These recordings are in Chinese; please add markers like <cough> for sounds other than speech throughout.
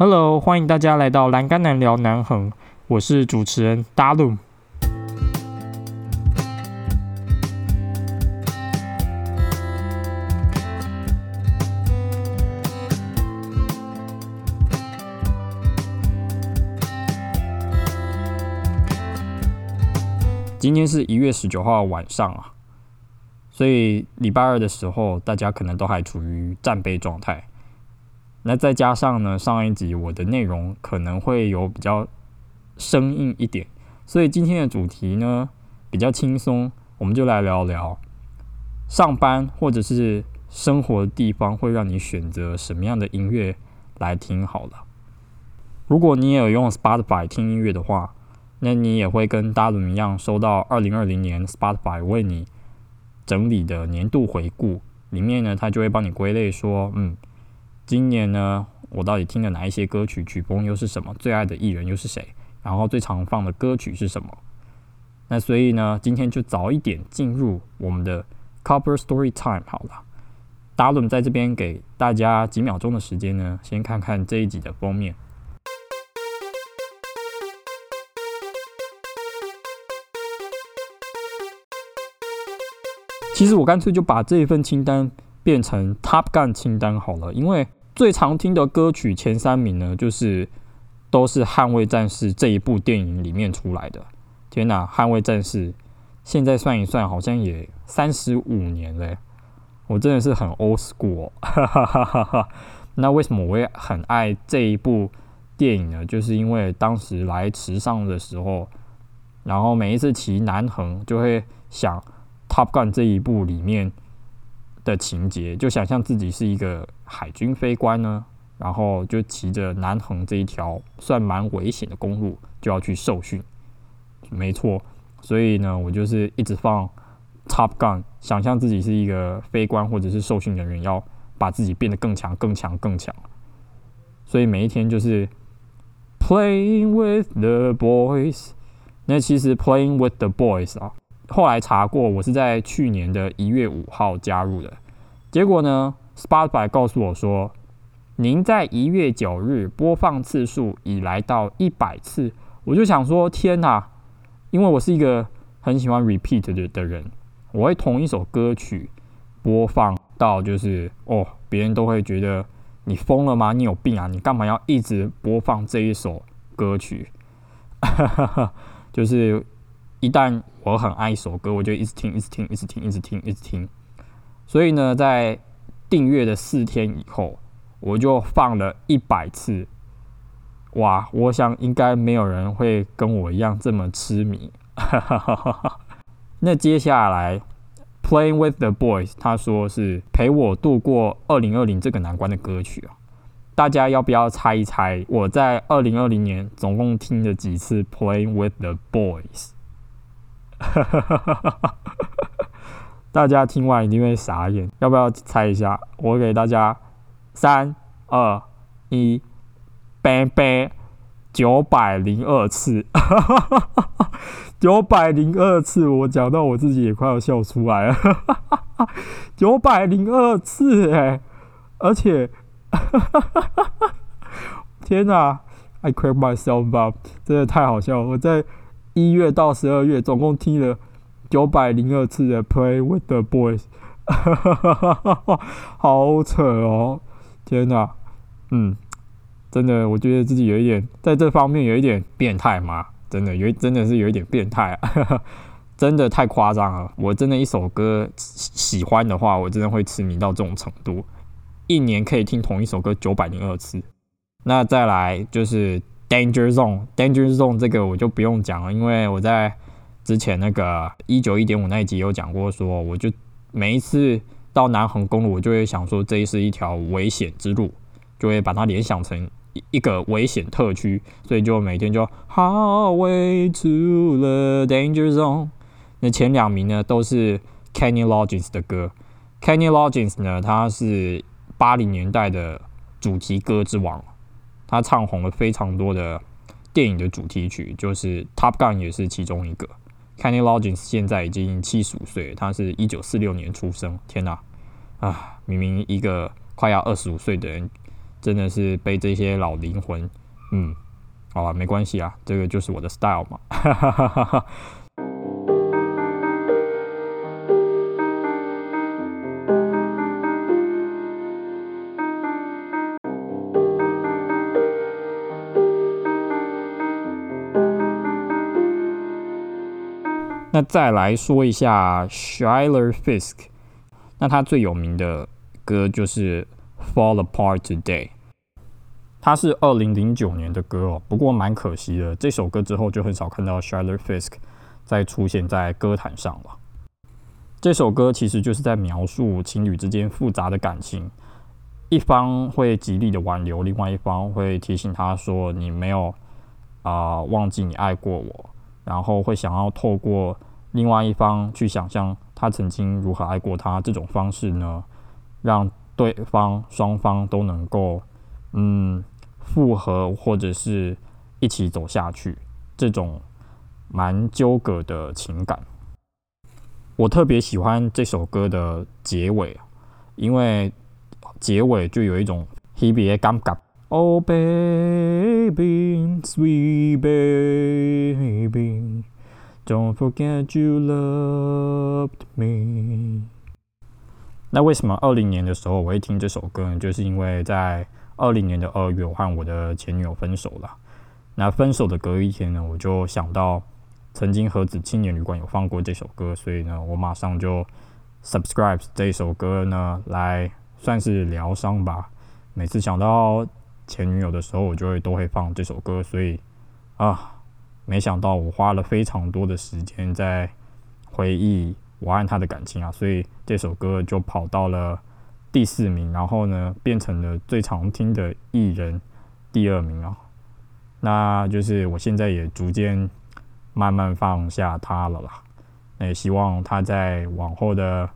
Hello，欢迎大家来到栏杆男聊南横，我是主持人 Dalu。今天是一月十九号晚上啊，所以礼拜二的时候，大家可能都还处于战备状态。那再加上呢，上一集我的内容可能会有比较生硬一点，所以今天的主题呢比较轻松，我们就来聊聊上班或者是生活的地方会让你选择什么样的音乐来听好了。如果你也有用 Spotify 听音乐的话，那你也会跟大伦一样收到二零二零年 Spotify 为你整理的年度回顾，里面呢，它就会帮你归类说，嗯。今年呢，我到底听了哪一些歌曲？曲风又是什么？最爱的艺人又是谁？然后最常放的歌曲是什么？那所以呢，今天就早一点进入我们的 Cover Story Time 好了。达伦在这边给大家几秒钟的时间呢，先看看这一集的封面。其实我干脆就把这一份清单变成 Top Gun 清单好了，因为。最常听的歌曲前三名呢，就是都是《捍卫战士》这一部电影里面出来的。天哪，《捍卫战士》现在算一算，好像也三十五年嘞。我真的是很 old school。<laughs> 那为什么我会很爱这一部电影呢？就是因为当时来池上的时候，然后每一次骑南横，就会想《Top Gun》这一部里面。的情节，就想象自己是一个海军飞官呢，然后就骑着南横这一条算蛮危险的公路，就要去受训。没错，所以呢，我就是一直放 Top Gun，想象自己是一个飞官或者是受训人员，要把自己变得更强、更强、更强。所以每一天就是 Playing with the boys。那其实 Playing with the boys 啊。后来查过，我是在去年的一月五号加入的。结果呢，Spotify 告诉我说，您在一月九日播放次数已来到一百次。我就想说，天哪！因为我是一个很喜欢 repeat 的的人，我会同一首歌曲播放到就是哦，别人都会觉得你疯了吗？你有病啊？你干嘛要一直播放这一首歌曲？<laughs> 就是。一旦我很爱一首歌，我就一直听，一直听，一直听，一直听，一直听。所以呢，在订阅的四天以后，我就放了一百次。哇，我想应该没有人会跟我一样这么痴迷。<laughs> 那接下来，Playing with the Boys，他说是陪我度过二零二零这个难关的歌曲啊。大家要不要猜一猜，我在二零二零年总共听了几次 Playing with the Boys？<laughs> 大家听完一定会傻眼，要不要猜一下？我给大家三二一，bang bang，九百零二次，<laughs> 九百零二次，我讲到我自己也快要笑出来了，<laughs> 九百零二次哎，而且，<laughs> 天哪，I crack myself up，真的太好笑了，我在。一月到十二月，总共听了九百零二次的《Play with the Boys》，哈哈哈哈哈好扯哦！天哪，嗯，真的，我觉得自己有一点在这方面有一点变态嘛，真的有，真的是有一点变态，啊 <laughs> 真的太夸张了。我真的一首歌喜欢的话，我真的会痴迷到这种程度，一年可以听同一首歌九百零二次。那再来就是。Danger Zone，Danger Zone 这个我就不用讲了，因为我在之前那个一九一点五那一集有讲过，说我就每一次到南横公路，我就会想说这是一条危险之路，就会把它联想成一一个危险特区，所以就每天就 Highway to the Danger Zone。那前两名呢都是 Kenny Loggins 的歌，Kenny Loggins 呢他是八零年代的主题歌之王。他唱红了非常多的电影的主题曲，就是《Top Gun》也是其中一个。Kenny Loggins 现在已经七十五岁，他是一九四六年出生。天哪，啊，明明一个快要二十五岁的人，真的是被这些老灵魂，嗯，好吧，没关系啊，这个就是我的 style 嘛。哈哈那再来说一下 Shiler Fisk，那他最有名的歌就是《Fall Apart Today》，他是二零零九年的歌哦。不过蛮可惜的，这首歌之后就很少看到 Shiler Fisk 再出现在歌坛上了。这首歌其实就是在描述情侣之间复杂的感情，一方会极力的挽留，另外一方会提醒他说：“你没有啊，忘记你爱过我。”然后会想要透过另外一方去想象他曾经如何爱过他，这种方式呢，让对方双方都能够嗯复合或者是一起走下去，这种蛮纠葛的情感。我特别喜欢这首歌的结尾，因为结尾就有一种 he be a 尴尬。Oh baby, sweet baby. Don't forget you loved me。那为什么二零年的时候我会听这首歌呢？就是因为在二零年的二月，我和我的前女友分手了。那分手的隔一天呢，我就想到曾经盒子青年旅馆有放过这首歌，所以呢，我马上就 subscribe 这首歌呢，来算是疗伤吧。每次想到前女友的时候，我就会都会放这首歌，所以啊。没想到我花了非常多的时间在回忆我和他的感情啊，所以这首歌就跑到了第四名，然后呢变成了最常听的艺人第二名啊。那就是我现在也逐渐慢慢放下他了啦。那也希望他在往后的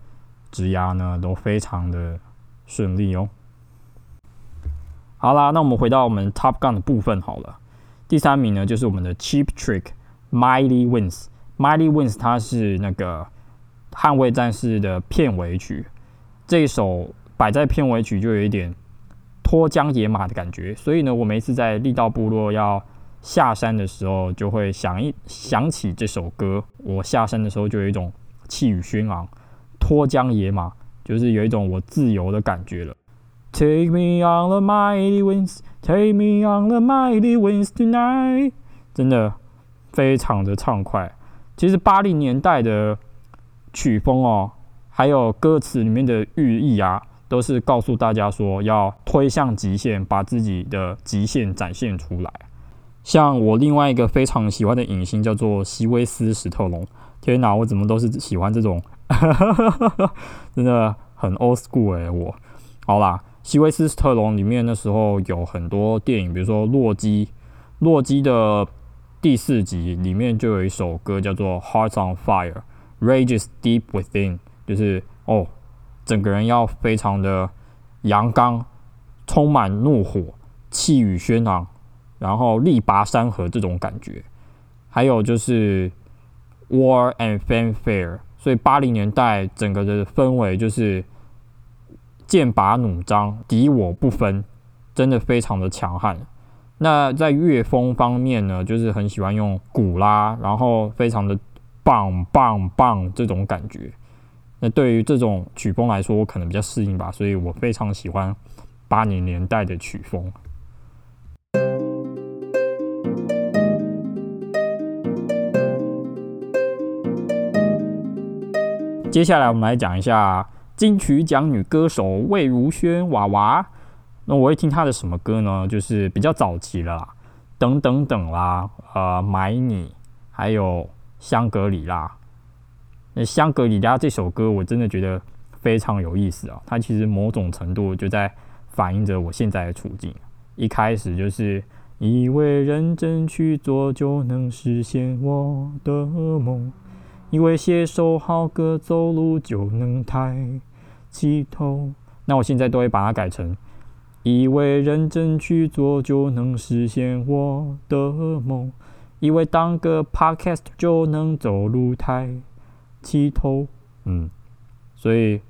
职涯呢都非常的顺利哦。好啦，那我们回到我们 Top Gun 的部分好了。第三名呢，就是我们的 Cheap Trick，《Miley Wins》。《Miley Wins 它是那个捍卫战士的片尾曲，这一首摆在片尾曲就有一点脱缰野马的感觉。所以呢，我每次在力道部落要下山的时候，就会想一想起这首歌。我下山的时候就有一种气宇轩昂、脱缰野马，就是有一种我自由的感觉了。Take me on the mighty winds, take me on the mighty winds tonight。真的非常的畅快。其实八零年代的曲风哦，还有歌词里面的寓意啊，都是告诉大家说要推向极限，把自己的极限展现出来。像我另外一个非常喜欢的影星叫做席威斯史特龙。天哪，我怎么都是喜欢这种，<laughs> 真的很 old school 哎，我好啦。西威斯特龙里面那时候有很多电影，比如说《洛基》，《洛基》的第四集里面就有一首歌叫做《Hearts on Fire》，Rages deep within，就是哦，整个人要非常的阳刚，充满怒火，气宇轩昂，然后力拔山河这种感觉。还有就是《War and Fanfare》，所以八零年代整个的氛围就是。剑拔弩张，敌我不分，真的非常的强悍。那在乐风方面呢，就是很喜欢用鼓啦，然后非常的棒棒棒这种感觉。那对于这种曲风来说，我可能比较适应吧，所以我非常喜欢八零年代的曲风。接下来我们来讲一下。金曲奖女歌手魏如萱娃娃，那我会听她的什么歌呢？就是比较早期了，等等等啦，呃，买你，还有香格里拉。那香格里拉这首歌，我真的觉得非常有意思啊。它其实某种程度就在反映着我现在的处境。一开始就是以为认真去做就能实现我的梦，以为写首好歌走路就能抬。起头，那我现在都会把它改成：以为认真去做就能实现我的梦，以为当个 podcast 就能走路抬。起头，嗯，所以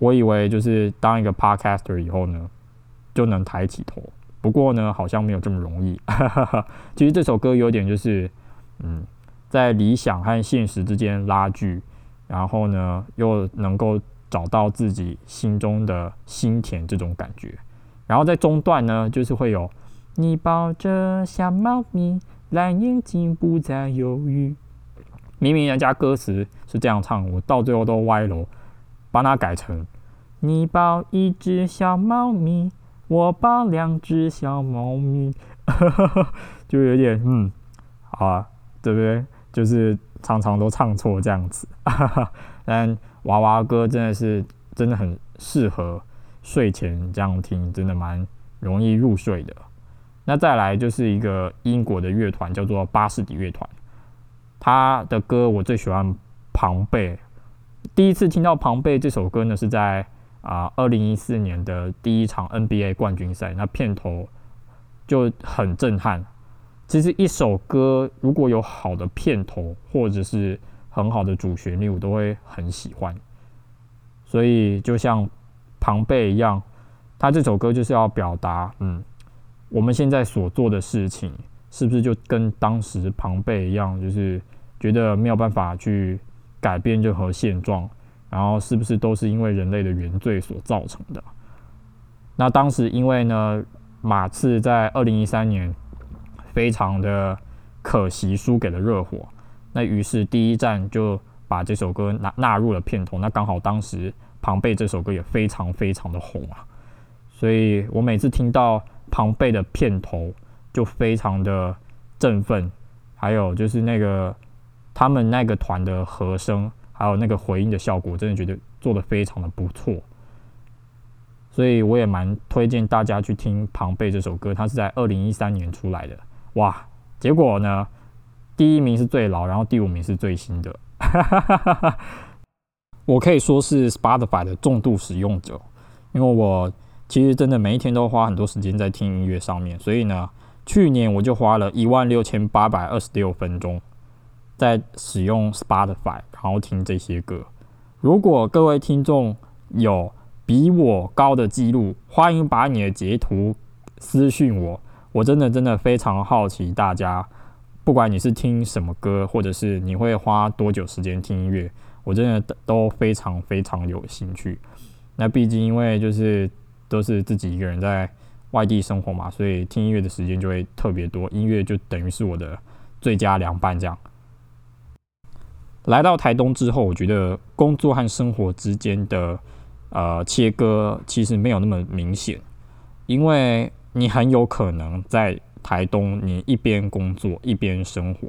我以为就是当一个 podcaster 以后呢，就能抬起头。不过呢，好像没有这么容易。<laughs> 其实这首歌有点就是，嗯，在理想和现实之间拉锯，然后呢，又能够找到自己心中的心田这种感觉。然后在中段呢，就是会有你抱着小猫咪，蓝眼睛不再犹豫。明明人家歌词是这样唱，我到最后都歪了，把它改成你抱一只小猫咪。我抱两只小猫咪，<laughs> 就有点嗯，好啊，对不对？就是常常都唱错这样子，<laughs> 但娃娃歌真的是真的很适合睡前这样听，真的蛮容易入睡的。那再来就是一个英国的乐团，叫做巴士底乐团，他的歌我最喜欢《庞贝》。第一次听到《庞贝》这首歌呢，是在。啊，二零一四年的第一场 NBA 冠军赛，那片头就很震撼。其实一首歌如果有好的片头，或者是很好的主旋律，我都会很喜欢。所以就像庞贝一样，他这首歌就是要表达，嗯，我们现在所做的事情，是不是就跟当时庞贝一样，就是觉得没有办法去改变任何现状。然后是不是都是因为人类的原罪所造成的？那当时因为呢，马刺在二零一三年非常的可惜输给了热火，那于是第一站就把这首歌纳纳入了片头。那刚好当时庞贝这首歌也非常非常的红啊，所以我每次听到庞贝的片头就非常的振奋，还有就是那个他们那个团的和声。还有那个回音的效果，真的觉得做的非常的不错，所以我也蛮推荐大家去听《庞贝》这首歌。它是在二零一三年出来的，哇！结果呢，第一名是最老，然后第五名是最新的。<laughs> 我可以说是 Spotify 的重度使用者，因为我其实真的每一天都花很多时间在听音乐上面，所以呢，去年我就花了一万六千八百二十六分钟。在使用 Spotify，然后听这些歌。如果各位听众有比我高的记录，欢迎把你的截图私讯我。我真的真的非常好奇，大家不管你是听什么歌，或者是你会花多久时间听音乐，我真的都非常非常有兴趣。那毕竟因为就是都是自己一个人在外地生活嘛，所以听音乐的时间就会特别多。音乐就等于是我的最佳凉拌，这样。来到台东之后，我觉得工作和生活之间的呃切割其实没有那么明显，因为你很有可能在台东，你一边工作一边生活，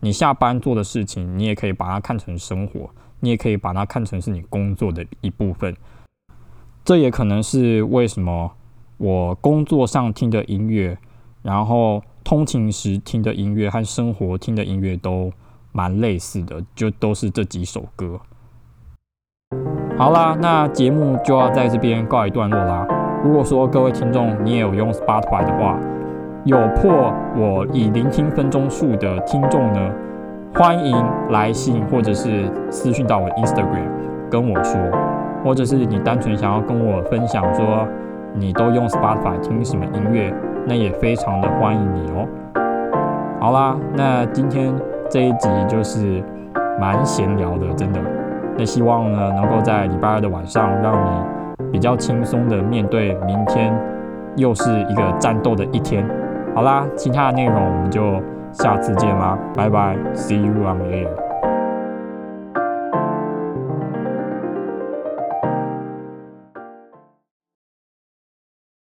你下班做的事情，你也可以把它看成生活，你也可以把它看成是你工作的一部分。这也可能是为什么我工作上听的音乐，然后通勤时听的音乐和生活听的音乐都。蛮类似的，就都是这几首歌。好啦，那节目就要在这边告一段落啦。如果说各位听众你也有用 Spotify 的话，有破我以聆听分钟数的听众呢，欢迎来信或者是私讯到我 Instagram 跟我说，或者是你单纯想要跟我分享说你都用 Spotify 听什么音乐，那也非常的欢迎你哦。好啦，那今天。这一集就是蛮闲聊的，真的。那希望呢，能够在礼拜二的晚上，让你比较轻松的面对明天又是一个战斗的一天。好啦，其他的内容我们就下次见啦，拜拜，See you on air。